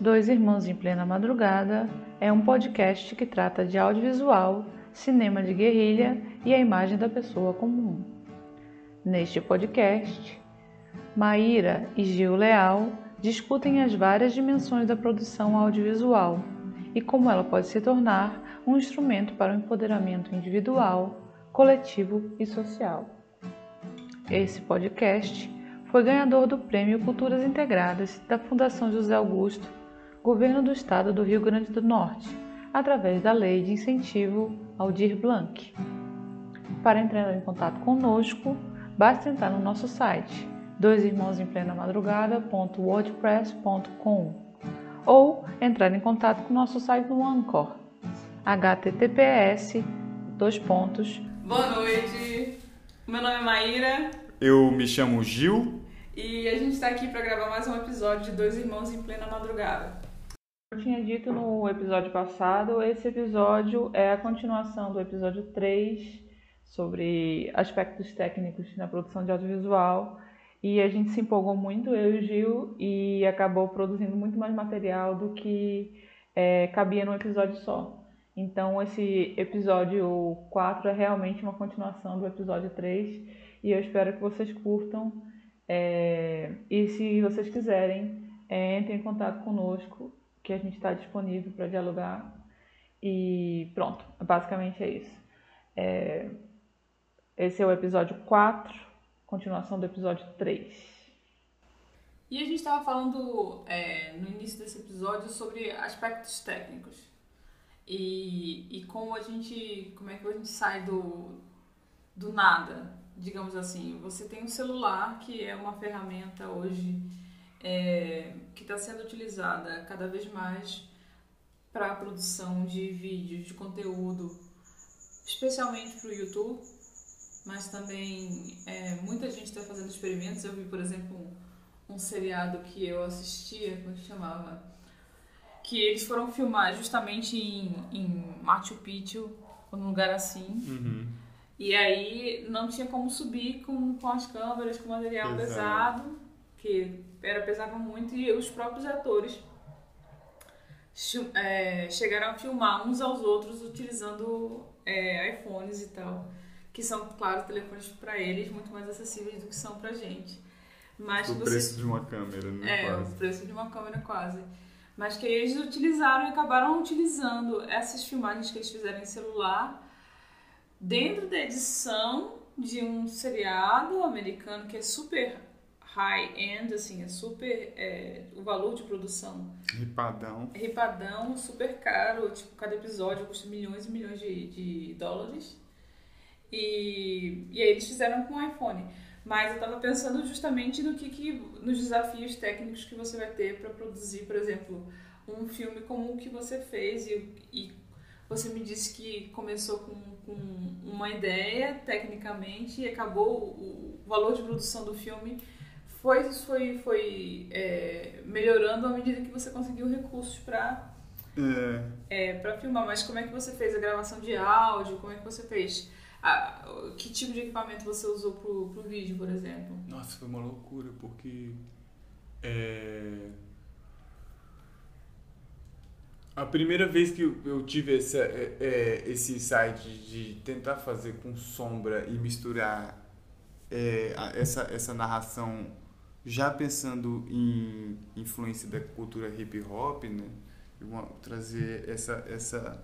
Dois Irmãos em Plena Madrugada é um podcast que trata de audiovisual, cinema de guerrilha e a imagem da pessoa comum. Neste podcast, Maíra e Gil Leal discutem as várias dimensões da produção audiovisual e como ela pode se tornar um instrumento para o empoderamento individual, coletivo e social. Esse podcast foi ganhador do Prêmio Culturas Integradas da Fundação José Augusto, Governo do Estado do Rio Grande do Norte, através da Lei de Incentivo Aldir Blanc. Para entrar em contato conosco, basta entrar no nosso site doisirmãosemplena-madrugada.wordpress.com ou entrar em contato com o nosso site no Anchor, https dois pontos. Boa noite, meu nome é Maíra. Eu me chamo Gil. E a gente está aqui para gravar mais um episódio de Dois Irmãos em Plena Madrugada. Eu tinha dito no episódio passado, esse episódio é a continuação do episódio 3 sobre aspectos técnicos na produção de audiovisual. E a gente se empolgou muito, eu e o Gil, e acabou produzindo muito mais material do que é, cabia num episódio só. Então, esse episódio 4 é realmente uma continuação do episódio 3 e eu espero que vocês curtam. É, e se vocês quiserem, é, entrem em contato conosco, que a gente está disponível para dialogar. E pronto, basicamente é isso. É, esse é o episódio 4, continuação do episódio 3. E a gente estava falando é, no início desse episódio sobre aspectos técnicos. E, e como a gente. Como é que a gente sai do, do nada, digamos assim. Você tem um celular que é uma ferramenta hoje é, que está sendo utilizada cada vez mais para a produção de vídeos, de conteúdo, especialmente para o YouTube, mas também é, muita gente está fazendo experimentos. Eu vi, por exemplo, um, um seriado que eu assistia, como que chamava? que eles foram filmar justamente em, em Machu Picchu, num lugar assim. Uhum. E aí não tinha como subir com, com as câmeras, com material pesado, que era pesava muito, e os próprios atores é, chegaram a filmar uns aos outros utilizando é, iPhones e tal, que são, claro, telefones para eles muito mais acessíveis do que são pra gente. Mas o você... preço de uma câmera, né? É, quase. o preço de uma câmera quase mas que eles utilizaram e acabaram utilizando essas filmagens que eles fizeram em celular dentro da edição de um seriado americano que é super high-end, assim, é super. É, o valor de produção. Ripadão. Ripadão, super caro. Tipo, cada episódio custa milhões e milhões de, de dólares. E, e aí eles fizeram com o iPhone. Mas eu estava pensando justamente no que, que nos desafios técnicos que você vai ter para produzir, por exemplo, um filme como o que você fez e, e você me disse que começou com, com, uma ideia tecnicamente e acabou o valor de produção do filme foi foi foi é, melhorando à medida que você conseguiu recursos para é. é para filmar mas como é que você fez a gravação de áudio como é que você fez que tipo de equipamento você usou pro, pro vídeo, por exemplo? Nossa, foi uma loucura, porque é... a primeira vez que eu tive essa, é, é, esse insight de tentar fazer com sombra e misturar é, essa, essa narração já pensando em influência da cultura hip hop, né? trazer essa, essa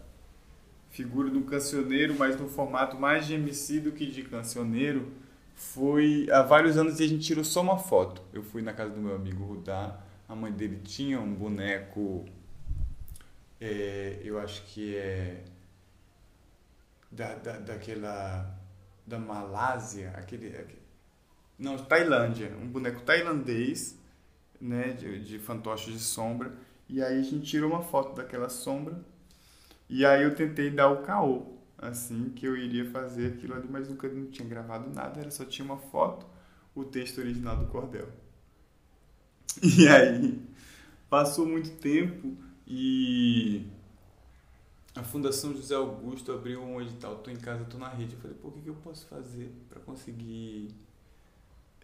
figura do cancioneiro, mas no formato mais de MC do que de cancioneiro, foi há vários anos e a gente tirou só uma foto. Eu fui na casa do meu amigo Rudá, a mãe dele tinha um boneco, é, eu acho que é da, da, daquela, da Malásia, aquele, aquele, não, Tailândia, um boneco tailandês, né, de, de fantoches de sombra, e aí a gente tirou uma foto daquela sombra e aí eu tentei dar o caô, assim, que eu iria fazer aquilo ali, mas nunca não tinha gravado nada, era só tinha uma foto, o texto original do cordel. E aí passou muito tempo e a Fundação José Augusto abriu um edital, tô em casa, tô na rede. Eu falei, pô, o que, que eu posso fazer para conseguir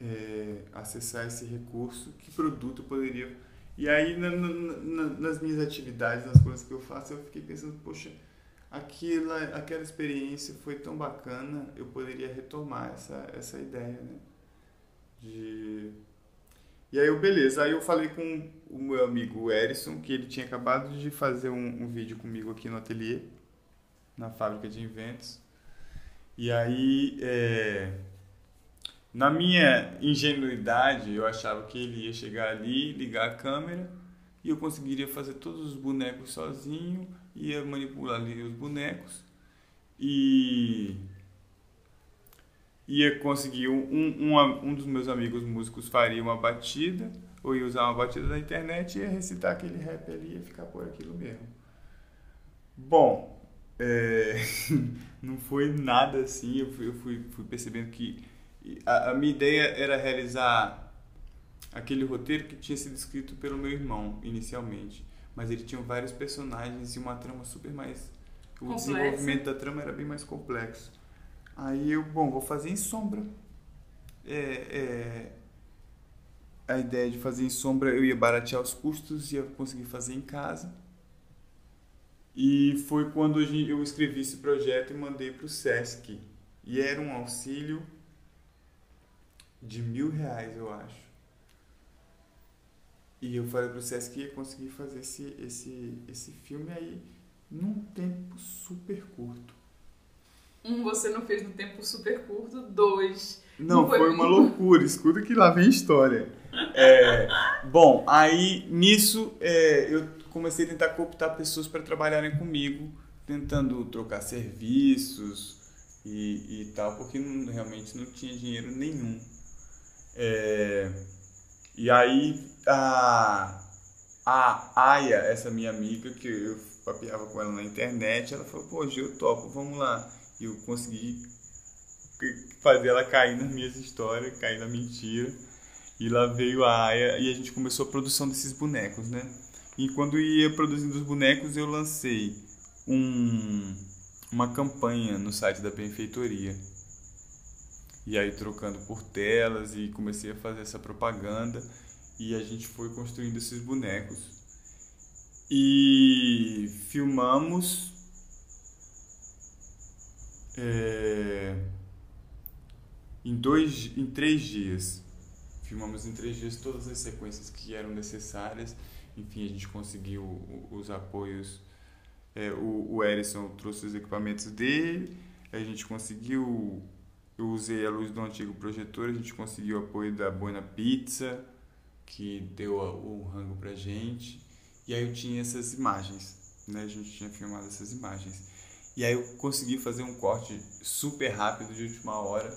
é, acessar esse recurso? Que produto poderia E aí, na, na, nas minhas atividades, nas coisas que eu faço, eu fiquei pensando, poxa, aquela, aquela experiência foi tão bacana, eu poderia retomar essa, essa ideia, né? De... E aí, eu, beleza, aí eu falei com o meu amigo Erison, que ele tinha acabado de fazer um, um vídeo comigo aqui no ateliê, na fábrica de inventos. E aí, é... na minha ingenuidade, eu achava que ele ia chegar ali, ligar a câmera e eu conseguiria fazer todos os bonecos sozinho, ia manipular ali os bonecos e ia conseguir um, um, um dos meus amigos músicos faria uma batida ou ia usar uma batida da internet e ia recitar aquele rap ali e ia ficar por aquilo mesmo. Bom, é, não foi nada assim, eu fui, eu fui, fui percebendo que a, a, minha ideia era realizar aquele roteiro que tinha sido escrito pelo meu irmão inicialmente, mas ele tinha vários personagens e uma trama super mais... O desenvolvimento da trama era bem mais complexo. Aí eu, bom, vou fazer em sombra. É, é, a ideia de fazer em sombra, eu ia baratear os custos, ia conseguir fazer em casa e foi quando eu escrevi esse projeto e mandei para o SESC. E era um auxílio de mil reais, eu acho. E eu falei para o SESC que ia conseguir fazer esse, esse, esse filme aí num tempo super curto. Um, você não fez no tempo super curto. Dois. Não, não foi, foi uma loucura. Escuta que lá vem história. É, bom, aí nisso é, eu comecei a tentar cooptar pessoas para trabalharem comigo, tentando trocar serviços e, e tal, porque não, realmente não tinha dinheiro nenhum. É, e aí a, a Aya, essa minha amiga, que eu papeava com ela na internet, ela falou, pô, eu topo, vamos lá. E eu consegui fazer ela cair nas minhas histórias, cair na mentira. E lá veio a Aya e a gente começou a produção desses bonecos, né? E quando ia produzindo os bonecos, eu lancei um, uma campanha no site da benfeitoria. E aí trocando por telas e comecei a fazer essa propaganda e a gente foi construindo esses bonecos. E filmamos é, em dois, em três dias. Filmamos em três dias todas as sequências que eram necessárias enfim, a gente conseguiu os apoios. É, o, o Erison trouxe os equipamentos dele, a gente conseguiu. Eu usei a luz do antigo projetor, a gente conseguiu o apoio da Buena Pizza, que deu o rango pra gente. E aí eu tinha essas imagens, né? A gente tinha filmado essas imagens. E aí eu consegui fazer um corte super rápido de última hora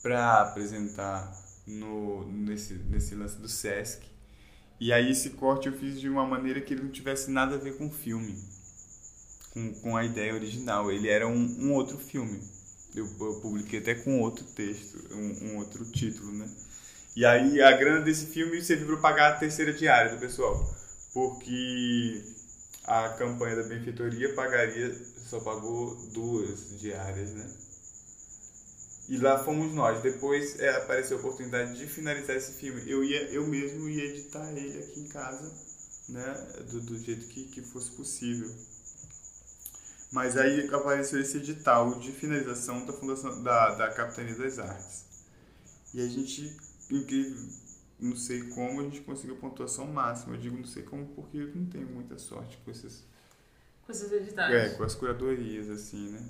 para apresentar no, nesse, nesse lance do Sesc. E aí esse corte eu fiz de uma maneira que ele não tivesse nada a ver com o filme, com, com a ideia original. Ele era um, um outro filme. Eu, eu, publiquei até com outro texto, um, um, outro título, né? E aí a grana desse filme serviu para pagar a terceira diária do pessoal, porque a campanha da benfeitoria pagaria, só pagou duas diárias, né? E lá fomos nós. Depois é, apareceu a oportunidade de finalizar esse filme. Eu ia, eu mesmo ia editar ele aqui em casa, né, do, do jeito que, que fosse possível. Mas aí apareceu esse edital de finalização da fundação da, da Capitania das Artes. E a gente, incrível, não sei como a gente conseguiu pontuação máxima. Eu digo não sei como porque eu não tenho muita sorte com esses com esses editais. É, com as curadorias assim, né?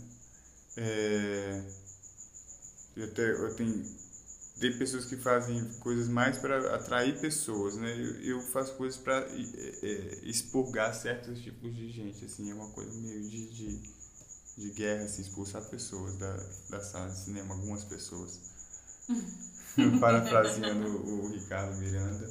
É, eu, te, eu tenho tem pessoas que fazem coisas mais para atrair pessoas, né? Eu, eu faço coisas para é, é, expurgar certos tipos de gente, assim, é uma coisa meio de, de, de guerra, assim, expulsar pessoas da, da sala de cinema, algumas pessoas. Parafraseando o, o Ricardo Miranda.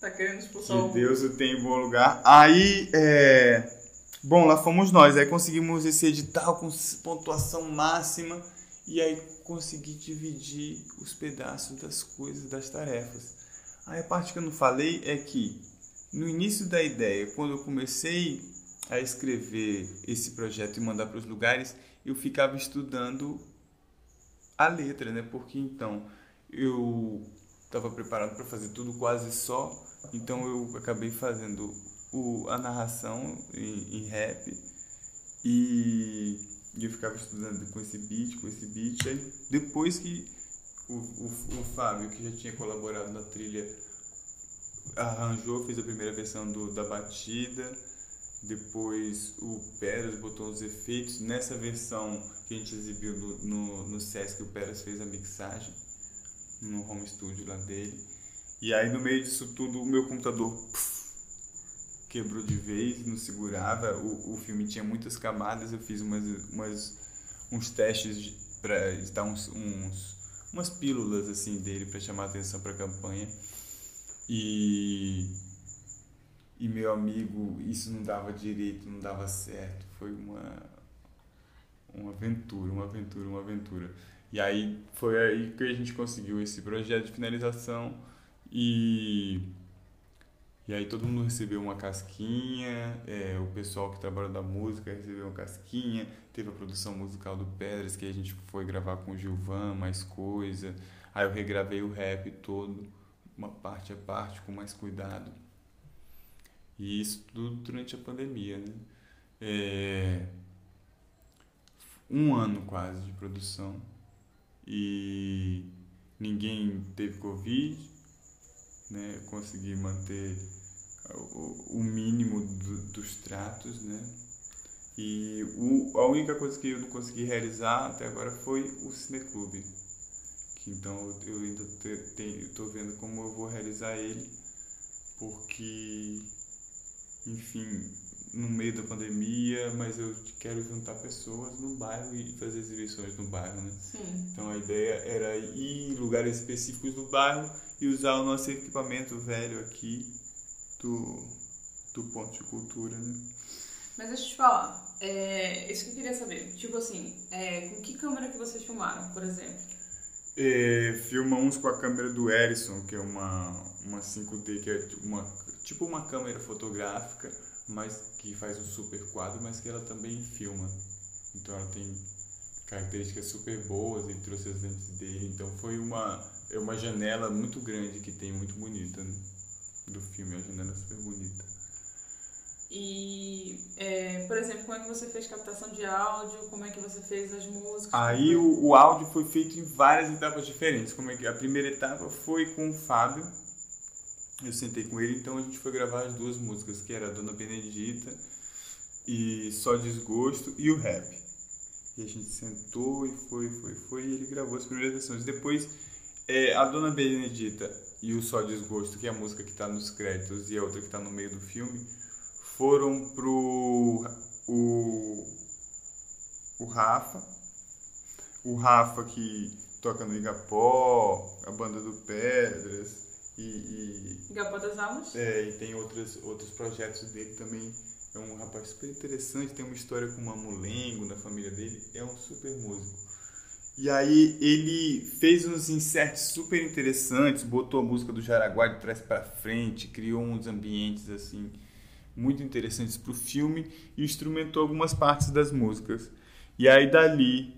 Tá querendo expulsar Que Deus o tem em bom lugar. Aí, é... Bom, lá fomos nós, aí conseguimos esse edital com pontuação máxima e aí conseguir dividir os pedaços das coisas, das tarefas. Aí a parte que eu não falei é que no início da ideia, quando eu comecei a escrever esse projeto e mandar para os lugares, eu ficava estudando a letra, né? Porque então eu estava preparado para fazer tudo quase só, então eu acabei fazendo o, a narração em, em rap e, e eu ficava estudando com esse beat, com esse beat. Aí depois que o, o, o Fábio, que já tinha colaborado na trilha, arranjou, fez a primeira versão do, da batida, depois o Peras botou os efeitos. Nessa versão que a gente exibiu no, no, no Sesc, o Peras fez a mixagem no home studio lá dele. E aí no meio disso tudo o meu computador quebrou de vez, não segurava. O, o filme tinha muitas camadas, eu fiz umas, umas uns testes para dar uns, uns, umas pílulas assim dele para chamar atenção para a campanha. E e meu amigo, isso não dava direito, não dava certo. Foi uma uma aventura, uma aventura, uma aventura. E aí foi aí que a gente conseguiu esse projeto de finalização e e aí todo mundo recebeu uma casquinha, é, o pessoal que trabalha da música recebeu uma casquinha, teve a produção musical do Pedras, que a gente foi gravar com o Gilvan, mais coisa. Aí eu regravei o rap todo, uma parte a parte, com mais cuidado. E isso tudo durante a pandemia, né? É, um ano quase de produção e ninguém teve Covid, né? Consegui manter o, o mínimo do, dos tratos, né? E o, a única coisa que eu não consegui realizar até agora foi o cineclube. Que então eu ainda estou vendo como eu vou realizar ele, porque, enfim, no meio da pandemia, mas eu quero juntar pessoas no bairro e fazer exibições no bairro, né? Sim. Então a ideia era ir em lugares específicos do bairro e usar o nosso equipamento velho aqui do, do ponto de cultura, né? Mas deixa eu te falar, é, isso que eu queria saber, tipo assim, é, com que câmera que vocês filmaram, por exemplo? É, filmamos com a câmera do Erison, que é uma, uma 5D, que é uma, tipo uma câmera fotográfica, mas que faz um super quadro, mas que ela também filma. Então ela tem características super boas, ele trouxe as lentes dele, então foi uma, é uma janela muito grande que tem, muito bonita né? do filme, é uma janela super bonita. E, é, por exemplo, como é que você fez captação de áudio? Como é que você fez as músicas? Aí o, o áudio foi feito em várias etapas diferentes. Como é que a primeira etapa foi com o Fábio. Eu sentei com ele, então a gente foi gravar as duas músicas, que era Dona Benedita e Só Desgosto e o rap. E a gente sentou e foi, foi, foi, e ele gravou as primeiras versões. Depois, é, a Dona Benedita e o Só Desgosto, que é a música que está nos créditos e a outra que está no meio do filme, foram pro o, o Rafa, o Rafa que toca no Igapó, a banda do Pedras e, e das Almas? é, e tem outros, outros projetos dele também. É um rapaz super interessante, tem uma história com uma mulengo na família dele, é um super músico. E aí ele fez uns inserts super interessantes, botou a música do Jaraguá de trás para frente, criou uns ambientes assim muito interessantes para o filme e instrumentou algumas partes das músicas. E aí dali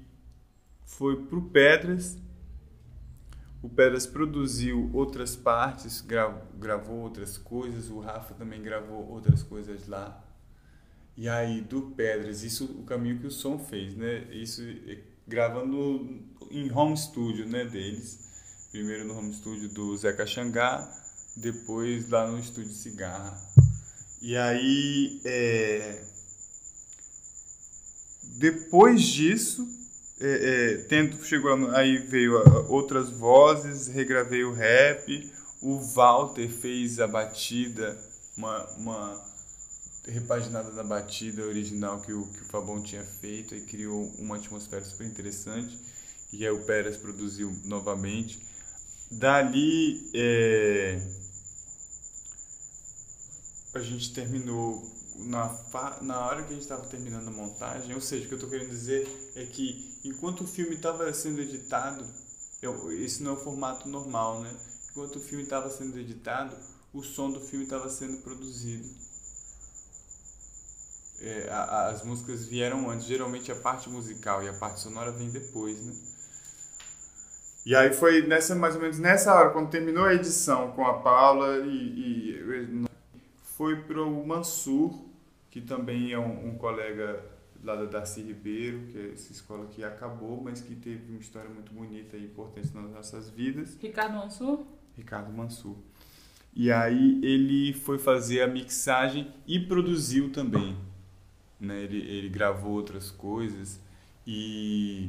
foi pro Pedras. O Pedras produziu outras partes, gra gravou outras coisas, o Rafa também gravou outras coisas lá. E aí do Pedras, isso o caminho que o som fez, né? Isso eh, gravando em home studio, né, deles. Primeiro no home studio do Zeca Xangá, depois lá no estúdio Cigarra. E aí, é... depois disso, é, é, tento, chegou, aí veio outras vozes, regravei o rap, o Walter fez a batida, uma, uma repaginada da batida original que o, que o Fabão tinha feito e criou uma atmosfera super interessante, e aí o Pérez produziu novamente. Dali, é, a gente terminou na, na hora que a gente estava terminando a montagem, ou seja, o que eu estou querendo dizer é que enquanto o filme estava sendo editado, eu, esse não é o formato normal, né? Enquanto o filme estava sendo editado, o som do filme estava sendo produzido. É, a, as músicas vieram antes, geralmente a parte musical e a parte sonora vem depois, né? E aí foi nessa, mais ou menos nessa hora, quando terminou a edição com a Paula e, e foi pro Mansur, que também é um, um, colega lá da Darcy Ribeiro, que é essa escola que acabou, mas que teve uma história muito bonita e importante nas nossas vidas. Ricardo Mansur? Ricardo Mansur. E aí ele foi fazer a mixagem e produziu também. Né? Ele, ele gravou outras coisas e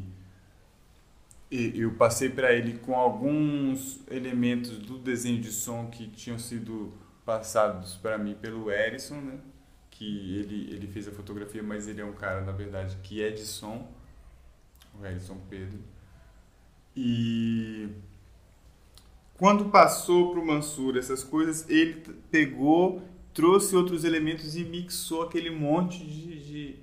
eu passei para ele com alguns elementos do desenho de som que tinham sido passados para mim pelo Erison, né? que ele, ele fez a fotografia, mas ele é um cara, na verdade, que é de som, o Erison Pedro. E quando passou para o Mansur essas coisas, ele pegou, trouxe outros elementos e mixou aquele monte de, de,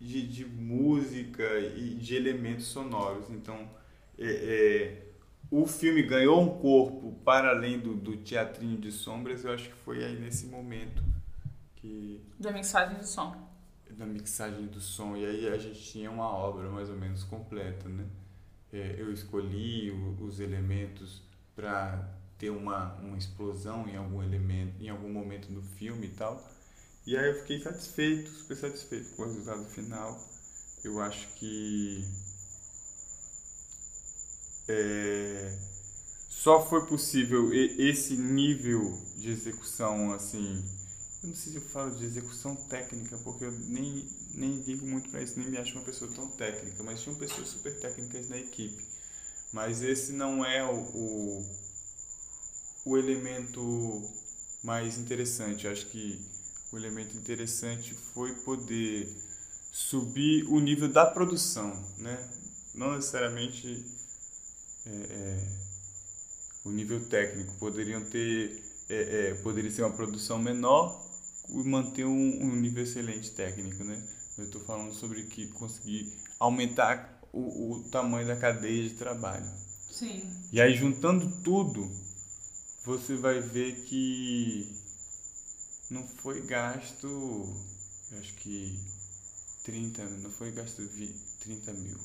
de, de música e de elementos sonoros. Então, é, é, o filme ganhou um corpo para além do, do teatrinho de sombras, eu acho que foi aí nesse momento que... Da mixagem do som. Da mixagem do som. E aí a gente tinha uma obra mais ou menos completa, né? É, eu escolhi o, os elementos para ter uma, uma explosão em algum elemento, em algum momento do filme e tal. E aí eu fiquei satisfeito, super satisfeito com o resultado final. Eu acho que é, só foi possível esse nível de execução assim. Eu não sei se eu falo de execução técnica, porque eu nem, nem ligo muito para isso, nem me acho uma pessoa tão técnica, mas tinham pessoas super técnicas na equipe. Mas esse não é o, o, o elemento mais interessante. acho que o elemento interessante foi poder subir o nível da produção, né? Não necessariamente é, é, o nível técnico. Poderiam ter, é, é poderia ser uma produção menor e manter um, um nível excelente técnico, né? Eu estou falando sobre que conseguir aumentar o, o tamanho da cadeia de trabalho. Sim. E aí, juntando tudo, você vai ver que não foi gasto, acho que 30, não foi gasto 30 mil.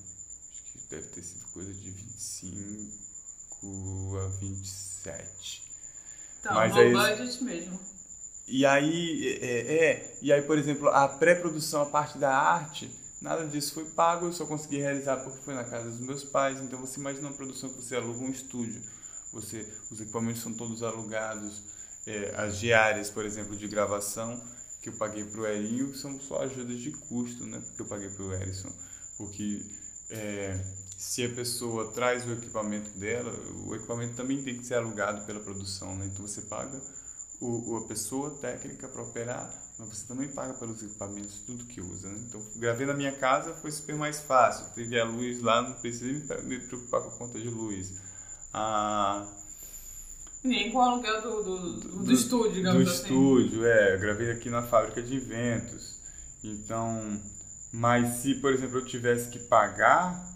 Que deve ter sido coisa de 25 a 27. Então, Mas aí, budget mesmo. E aí, é, é, e aí, por exemplo, a pré-produção, a parte da arte, Nada disso foi pago, eu só consegui realizar porque foi na casa dos meus pais. Então você imagina uma produção que você aluga um estúdio, você, os equipamentos são todos alugados, é, as diárias, por exemplo, de gravação que eu paguei para o Erinho são só ajudas de custo, né? Que eu paguei para o Erison, porque é, se a pessoa traz o equipamento dela, o equipamento também tem que ser alugado pela produção, né? Então você paga o, a pessoa técnica para operar mas você também paga pelos equipamentos, tudo que usa. Né? Então, gravei na minha casa, foi super mais fácil. Teve a luz lá, não precisei me preocupar com a conta de luz. Ah, Nem com o aluguel do, do, do, do estúdio, digamos do assim. Do estúdio, é. Eu gravei aqui na fábrica de eventos. Então, mas se, por exemplo, eu tivesse que pagar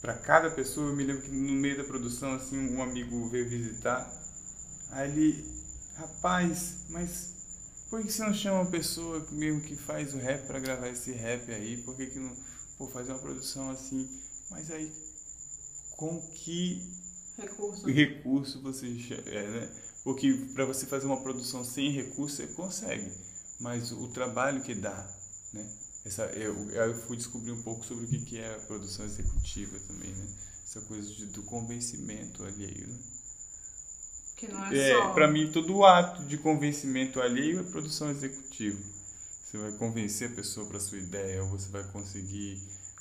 para cada pessoa, eu me lembro que no meio da produção, assim, um amigo veio visitar. Aí ele, rapaz, mas por que você não chama uma pessoa mesmo que faz o rap para gravar esse rap aí? Por que, que não pô, fazer uma produção assim? Mas aí, com que recurso, recurso você. É, né? Porque para você fazer uma produção sem recurso, você consegue. Mas o trabalho que dá, né? Essa, eu, eu fui descobrir um pouco sobre o que, que é a produção executiva também, né? Essa coisa de, do convencimento alheio, né? Que não é, é só... Para mim, todo ato de convencimento alheio é produção executiva. Você vai convencer a pessoa para sua ideia, ou você vai conseguir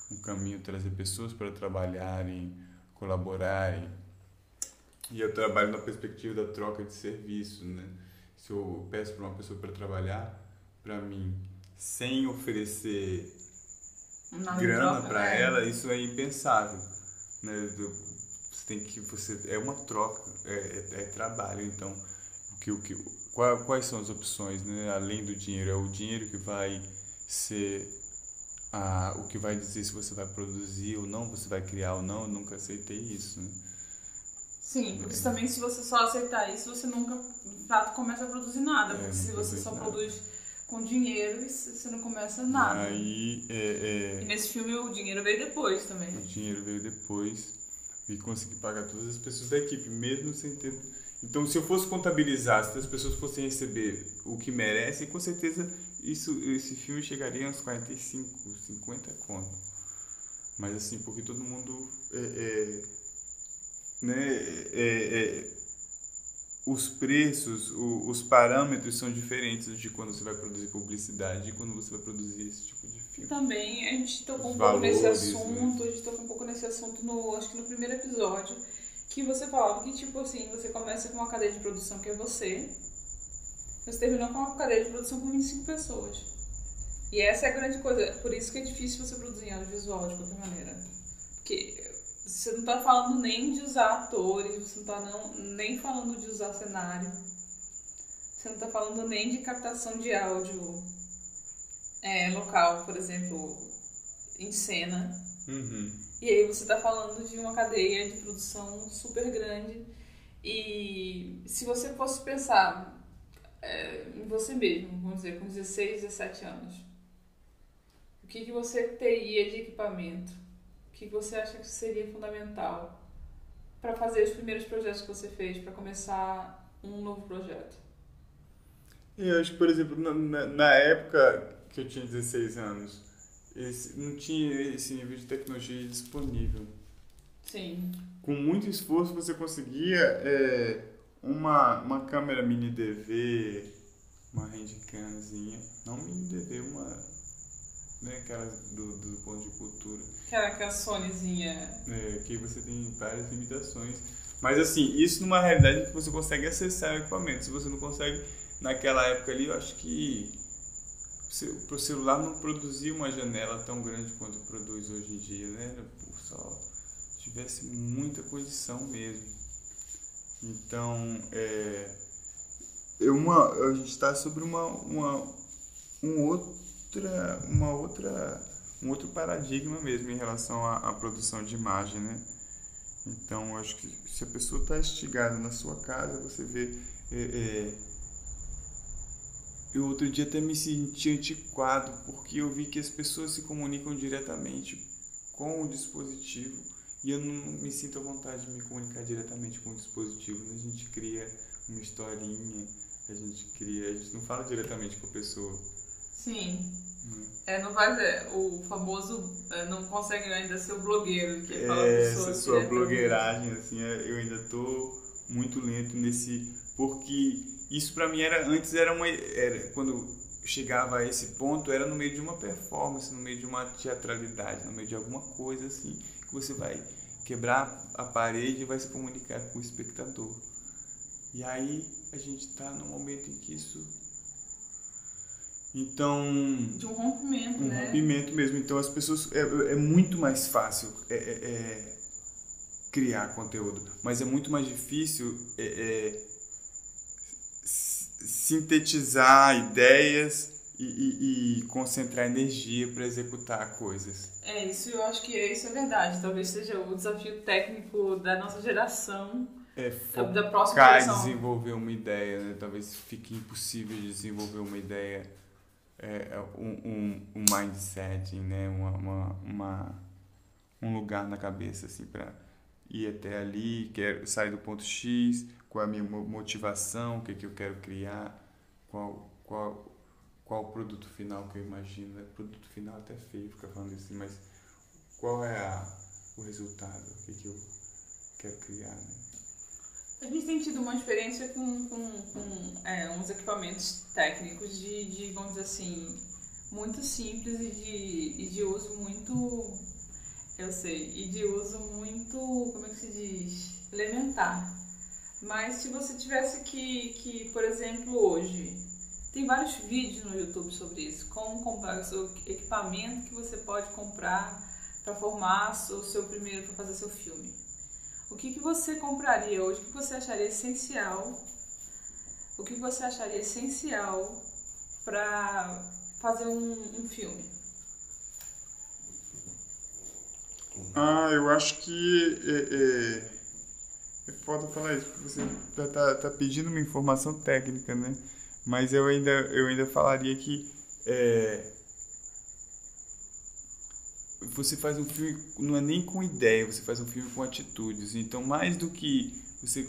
um caminho trazer pessoas para trabalharem, colaborarem. E eu trabalho na perspectiva da troca de serviço, né? Se eu peço para uma pessoa para trabalhar para mim sem oferecer Nada grana para é. ela, isso é impensável, né? Você tem que você é uma troca, é, é, é trabalho. Então, o que o que qual, quais são as opções, né? Além do dinheiro, é o dinheiro que vai ser a, o que vai dizer se você vai produzir ou não, você vai criar ou não. Eu nunca aceitei isso. Né? Sim, porque é. também se você só aceitar isso, você nunca, de fato, começa a produzir nada. É, porque se você só nada. produz com dinheiro, você não começa nada. Aí, é, é, E nesse filme o dinheiro veio depois também. O dinheiro veio depois. e conseguir pagar todas as pessoas da equipe, mesmo sem ter. Então, se eu fosse contabilizar, se as pessoas fossem receber o que merecem, com certeza isso, esse filme chegaria uns 45, 50 conto. Mas assim, porque todo mundo é, é né, é, é, os preços, o, os parâmetros são diferentes de quando você vai produzir publicidade e quando você vai produzir esse tipo de filme. Também a gente tocou os um pouco nesse né? assunto, né? a gente tocou um pouco nesse assunto no, acho que no primeiro episódio, que você falava que tipo assim, você começa com uma cadeia de produção que é você, você terminou com uma cadeia de produção com 25 pessoas. E essa é a grande coisa, por isso que é difícil você produzir audiovisual de qualquer maneira. Porque você não está falando nem de usar atores, você não está não, nem falando de usar cenário. Você não está falando nem de captação de áudio é, local, por exemplo, em cena. Uhum. E aí você está falando de uma cadeia de produção super grande. E se você fosse pensar é, em você mesmo, vamos dizer, com 16, 17 anos, o que, que você teria de equipamento? O que você acha que seria fundamental para fazer os primeiros projetos que você fez, para começar um novo projeto? Eu acho que, por exemplo, na, na época que eu tinha 16 anos, esse, não tinha esse nível de tecnologia disponível. Sim. Com muito esforço você conseguia é, uma, uma câmera mini DV, uma handcamzinha, não mini DV, uma né, do, do ponto de cultura. Aquela, aquela Sonyzinha. É, que você tem várias limitações. Mas assim, isso numa realidade que você consegue acessar o equipamento. Se você não consegue, naquela época ali, eu acho que o celular não produzia uma janela tão grande quanto produz hoje em dia, né? Só tivesse muita condição mesmo. Então, é, uma, a gente está sobre uma, uma, um outro outra, uma outra, um outro paradigma mesmo em relação à, à produção de imagem, né? Então, acho que se a pessoa está estigada na sua casa, você vê. É, é, eu outro dia até me senti antiquado, porque eu vi que as pessoas se comunicam diretamente com o dispositivo e eu não me sinto à vontade de me comunicar diretamente com o dispositivo. Né? A gente cria uma historinha, a gente cria, a gente não fala diretamente com a pessoa. Sim. Hum. É, não vai é, o famoso é, não consegue ainda ser o blogueiro que é, fala essa sua blogueiragem assim, é, eu ainda tô muito lento nesse porque isso para mim era antes era uma era quando chegava a esse ponto era no meio de uma performance, no meio de uma teatralidade, no meio de alguma coisa assim que você vai quebrar a parede e vai se comunicar com o espectador. E aí a gente está no momento em que isso então. De um rompimento, um né? rompimento mesmo. Então as pessoas. É, é muito mais fácil é, é, é criar conteúdo, mas é muito mais difícil é, é, sintetizar ideias e, e, e concentrar energia para executar coisas. É, isso eu acho que isso é verdade. Talvez seja o desafio técnico da nossa geração. É, da próxima geração. desenvolver uma ideia, né? Talvez fique impossível de desenvolver uma ideia é, é, um, um, mindset, né? Uma, uma, uma, um lugar na cabeça assim para ir até ali, quero sair do ponto X, qual é a minha motivação, o que, que eu quero criar, qual, qual, qual o produto final que eu imagino. Né? Produto final até feio ficar falando assim, mas qual é a, o resultado, o que, que eu quero criar. Né? A gente tem tido uma experiência com, com, com é, uns equipamentos técnicos de, de, vamos dizer assim, muito simples e de, e de uso muito, eu sei, e de uso muito, como é que se diz, elementar. Mas se você tivesse que, que por exemplo, hoje, tem vários vídeos no YouTube sobre isso, como comprar o seu equipamento que você pode comprar para formar o seu primeiro, para fazer seu filme. O que, que você compraria hoje? O que você acharia essencial? O que você acharia essencial para fazer um, um filme? Ah, eu acho que é, é, é foda falar isso, porque você tá, tá, tá, pedindo uma informação técnica, né? Mas eu ainda, eu ainda falaria que é, você faz um filme não é nem com ideia, você faz um filme com atitudes. Então, mais do que você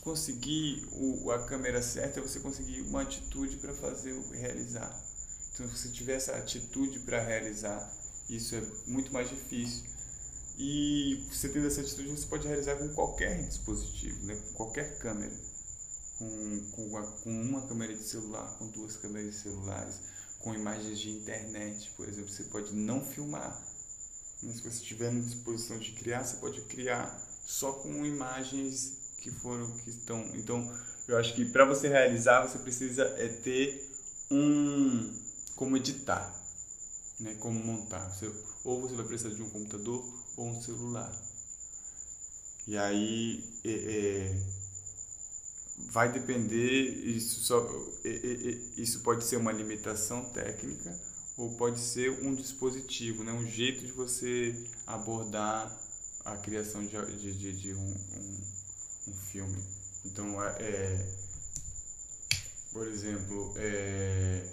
conseguir o, a câmera certa, é você conseguir uma atitude para fazer realizar. Então, se você tiver essa atitude para realizar, isso é muito mais difícil. E você tendo essa atitude, você pode realizar com qualquer dispositivo, né? com qualquer câmera. Com, com, uma, com uma câmera de celular, com duas câmeras de celulares, com imagens de internet, por exemplo. Você pode não filmar, mas se você estiver na disposição de criar, você pode criar só com imagens que foram que estão. Então, eu acho que para você realizar, você precisa é ter um como editar, né? Como montar. Você, ou você vai precisar de um computador ou um celular. E aí é, é, vai depender isso só é, é, é, isso pode ser uma limitação técnica ou pode ser um dispositivo, né? Um jeito de você abordar a criação de, de, de, de um, um, um, filme. Então, é, é por exemplo, é,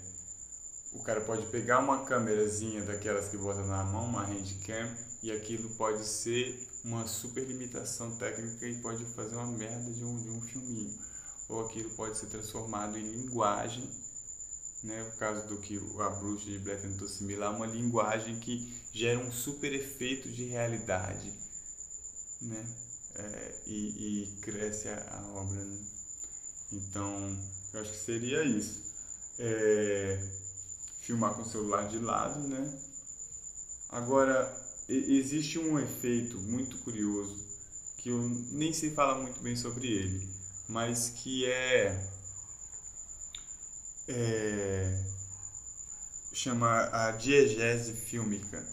o cara pode pegar uma câmerazinha daquelas que bota na mão, uma handcam, e aquilo pode ser uma super limitação técnica e pode fazer uma merda de um, de um filminho. Ou aquilo pode ser transformado em linguagem, né? o caso do que a bruxa de Blair tentou similar, uma linguagem que gera um super efeito de realidade né? É, e, e, cresce a, a obra. Né? Então, eu acho que seria isso. É, filmar com o celular de lado, né? Agora, existe um efeito muito curioso que eu nem sei falar muito bem sobre ele, mas que é, é chama a diegese fílmica.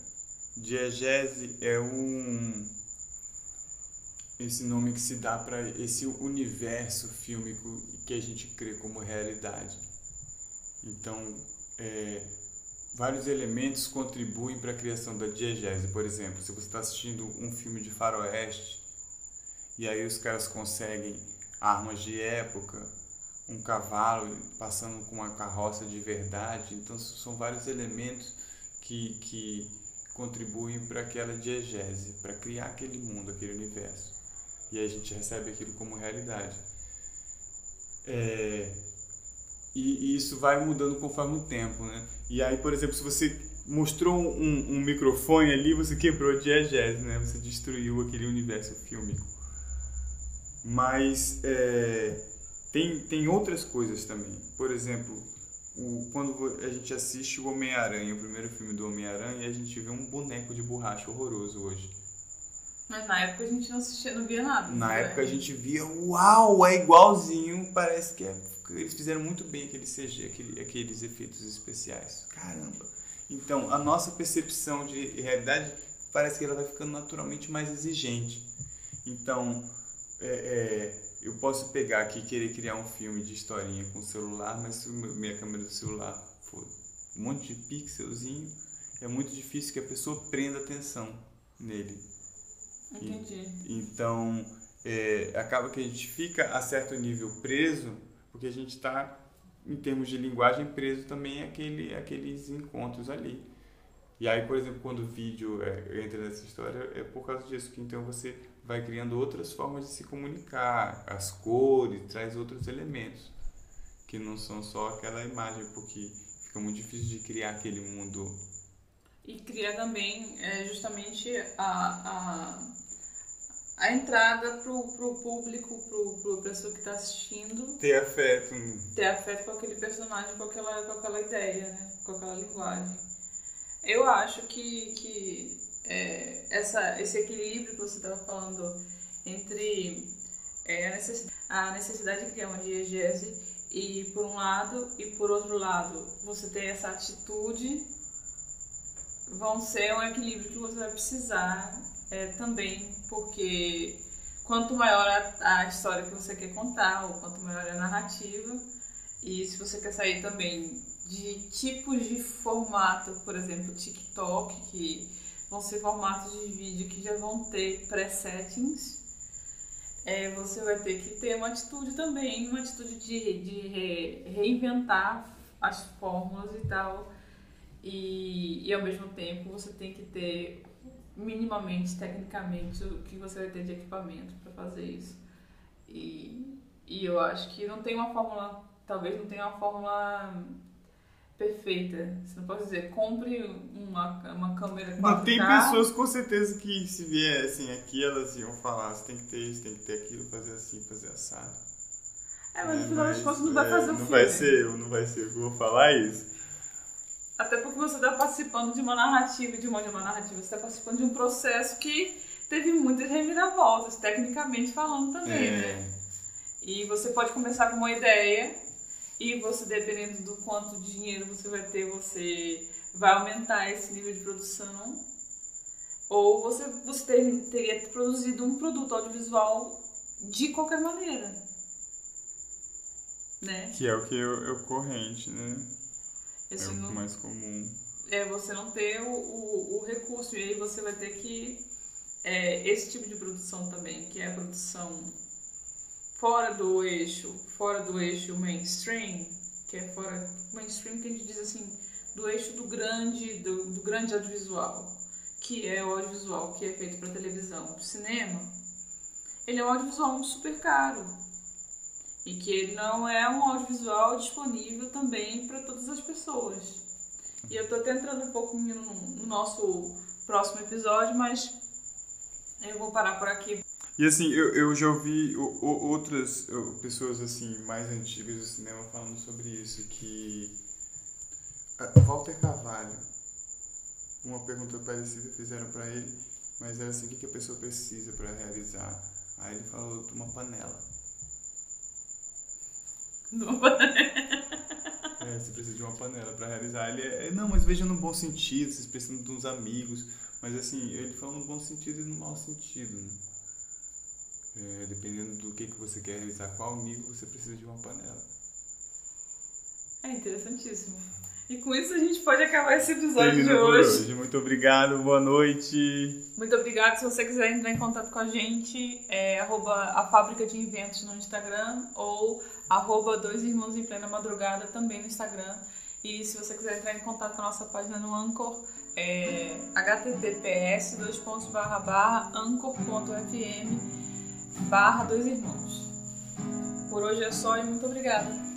Diegese é um esse nome que se dá para esse universo fílmico que a gente crê como realidade. Então, é, vários elementos contribuem para a criação da diegese. Por exemplo, se você está assistindo um filme de faroeste e aí os caras conseguem armas de época, um cavalo passando com uma carroça de verdade, então são vários elementos que, que contribuem para aquela diegese, para criar aquele mundo, aquele universo. E a gente recebe aquilo como realidade. É, e, e, isso vai mudando conforme o tempo, né? E aí, por exemplo, se você mostrou um, um microfone ali, você quebrou a diegese, né? Você destruiu aquele universo fílmico. Mas é, tem, tem outras coisas também. Por exemplo, o, quando a gente assiste o Homem-Aranha, o primeiro filme do Homem-Aranha, a gente vê um boneco de borracha horroroso hoje. Mas na época a gente não assistia, não via nada. Na né? época a gente via, uau, é igualzinho, parece que é eles fizeram muito bem aquele CG, aquele, aqueles efeitos especiais. Caramba! Então, a nossa percepção de realidade parece que ela vai ficando naturalmente mais exigente. Então, é, é, eu posso pegar aqui e querer criar um filme de historinha com celular, mas se minha câmera do celular for um monte de pixelzinho, é muito difícil que a pessoa prenda atenção nele. Entendi. E, então, é, acaba que a gente fica a certo nível preso porque a gente está, em termos de linguagem, preso também àquele, àqueles encontros ali. E aí, por exemplo, quando o vídeo é, entra nessa história, é por causa disso que então você vai criando outras formas de se comunicar, as cores, traz outros elementos que não são só aquela imagem, porque fica muito difícil de criar aquele mundo. E cria também é, justamente a, a a entrada pro, pro público, pro, pro pessoa que está assistindo. Ter afeto. Ter afeto com aquele personagem, com aquela, com aquela ideia, né? Com aquela linguagem. Eu acho que, que é, essa, esse equilíbrio que você estava falando entre é, a, necessidade, a necessidade de criar uma diegese e por um lado e por outro lado você ter essa atitude vão ser um equilíbrio que você vai precisar é, também, porque quanto maior a, a, história que você quer contar, ou quanto maior a narrativa, e se você quer sair também de tipos de formato, por exemplo, TikTok, que vão ser formatos de vídeo que já vão ter presettings, é, você vai ter que ter uma atitude também, uma atitude de, de re, reinventar as fórmulas e tal. E, e ao mesmo tempo você tem que ter minimamente, tecnicamente, o que você vai ter de equipamento para fazer isso. E, e eu acho que não tem uma fórmula, talvez não tenha uma fórmula perfeita. Você não pode dizer, compre uma, uma câmera 4K. Não, tem pessoas com certeza que se viessem aqui, elas iam falar, você tem que ter isso, tem que ter aquilo, fazer assim, fazer assado. É, mas no final das contas não vai é, fazer o não filme. vai ser eu, não vai ser eu que vou falar isso. Até porque você está participando de uma narrativa, de uma, de uma narrativa, você está participando de um processo que teve muitas reviravoltas, tecnicamente falando também, né? É, E você pode começar com uma ideia e você, dependendo do quanto de dinheiro você vai ter, você vai aumentar esse nível de produção. Ou você, você ter- teria produzido um produto audiovisual de qualquer maneira. Né? que é o que é o corrente, né? Esse é o não- mais comum. é você não ter o, o, o recurso. E aí você vai ter que. É, esse tipo de produção também, que é a produção fora do eixo, fora do eixo mainstream, que é fora. Mainstream que a gente diz assim, do eixo do grande, do, do grande audiovisual, que é o audiovisual que é feito para televisão, para cinema. Ele é um audiovisual super caro. E que ele não é um audiovisual disponível também para todas as pessoas. E eu tô até entrando um no, no nosso próximo episódio, mas eu vou parar por aqui. E assim, eu, eu já ouvi o- o- outras pessoas assim mais antigas do cinema falando sobre isso, que ah, Walter Carvalho, uma pergunta parecida fizeram pra ele, mas era assim, o que que a pessoa precisa pra realizar? Aí ele falou de uma panela. É, você precisa de uma panela pra realizar. Ele é, não, mas veja no bom sentido, vocês precisam de uns amigos. Mas assim, ele falou no bom sentido e no mau sentido, né? É, dependendo do que, que você quer realizar, qual nível você precisa de uma panela. É interessantíssimo. E com isso a gente pode acabar esse episódio Termina de hoje. hoje. Muito obrigado, boa noite. Muito obrigada. Se você quiser entrar em contato com a gente, é arroba a Fábrica de Inventos no Instagram ou arroba dois irmãos em plena madrugada também no Instagram. E se você quiser entrar em contato com a nossa página no Anchor, é https barra dois irmãos. Por hoje é só e muito obrigada.